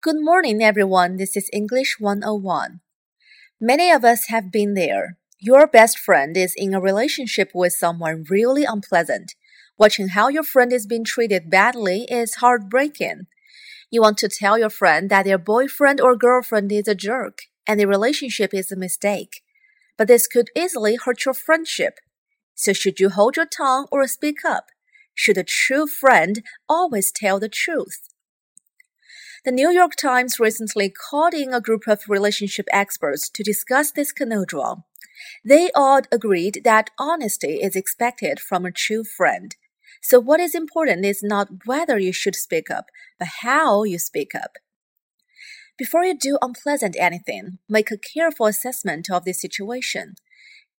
Good morning, everyone. This is English 101. Many of us have been there. Your best friend is in a relationship with someone really unpleasant. Watching how your friend is being treated badly is heartbreaking. You want to tell your friend that their boyfriend or girlfriend is a jerk and the relationship is a mistake. But this could easily hurt your friendship. So should you hold your tongue or speak up? Should a true friend always tell the truth? The New York Times recently called in a group of relationship experts to discuss this conundrum. They all agreed that honesty is expected from a true friend. So what is important is not whether you should speak up, but how you speak up. Before you do unpleasant anything, make a careful assessment of the situation.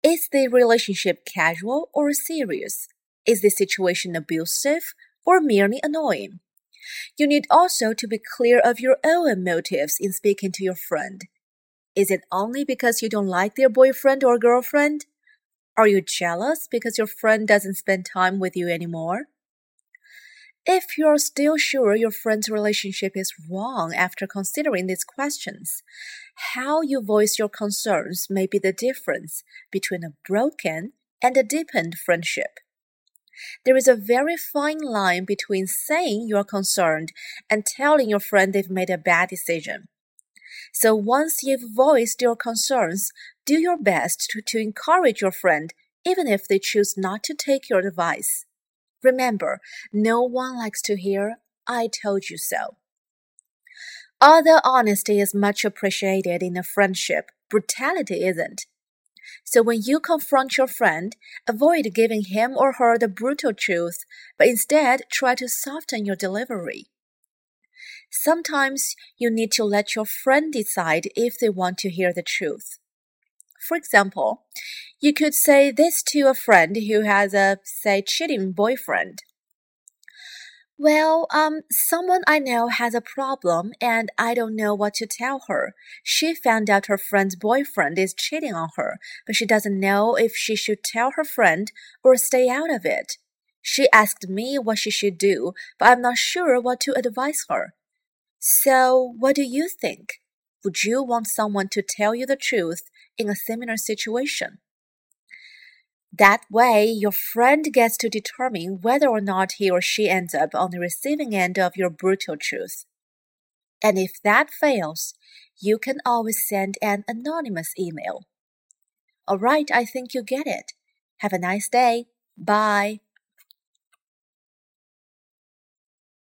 Is the relationship casual or serious? Is the situation abusive or merely annoying? You need also to be clear of your own motives in speaking to your friend. Is it only because you don't like their boyfriend or girlfriend? Are you jealous because your friend doesn't spend time with you anymore? If you're still sure your friend's relationship is wrong after considering these questions, how you voice your concerns may be the difference between a broken and a deepened friendship. There is a very fine line between saying you're concerned and telling your friend they've made a bad decision. So once you've voiced your concerns, do your best to, to encourage your friend, even if they choose not to take your advice. Remember, no one likes to hear, I told you so. Although honesty is much appreciated in a friendship, brutality isn't. So when you confront your friend, avoid giving him or her the brutal truth, but instead try to soften your delivery. Sometimes you need to let your friend decide if they want to hear the truth. For example, you could say this to a friend who has a, say, cheating boyfriend. Well, um, someone I know has a problem and I don't know what to tell her. She found out her friend's boyfriend is cheating on her, but she doesn't know if she should tell her friend or stay out of it. She asked me what she should do, but I'm not sure what to advise her. So, what do you think? Would you want someone to tell you the truth in a similar situation? That way, your friend gets to determine whether or not he or she ends up on the receiving end of your brutal truth. And if that fails, you can always send an anonymous email. Alright, I think you get it. Have a nice day. Bye.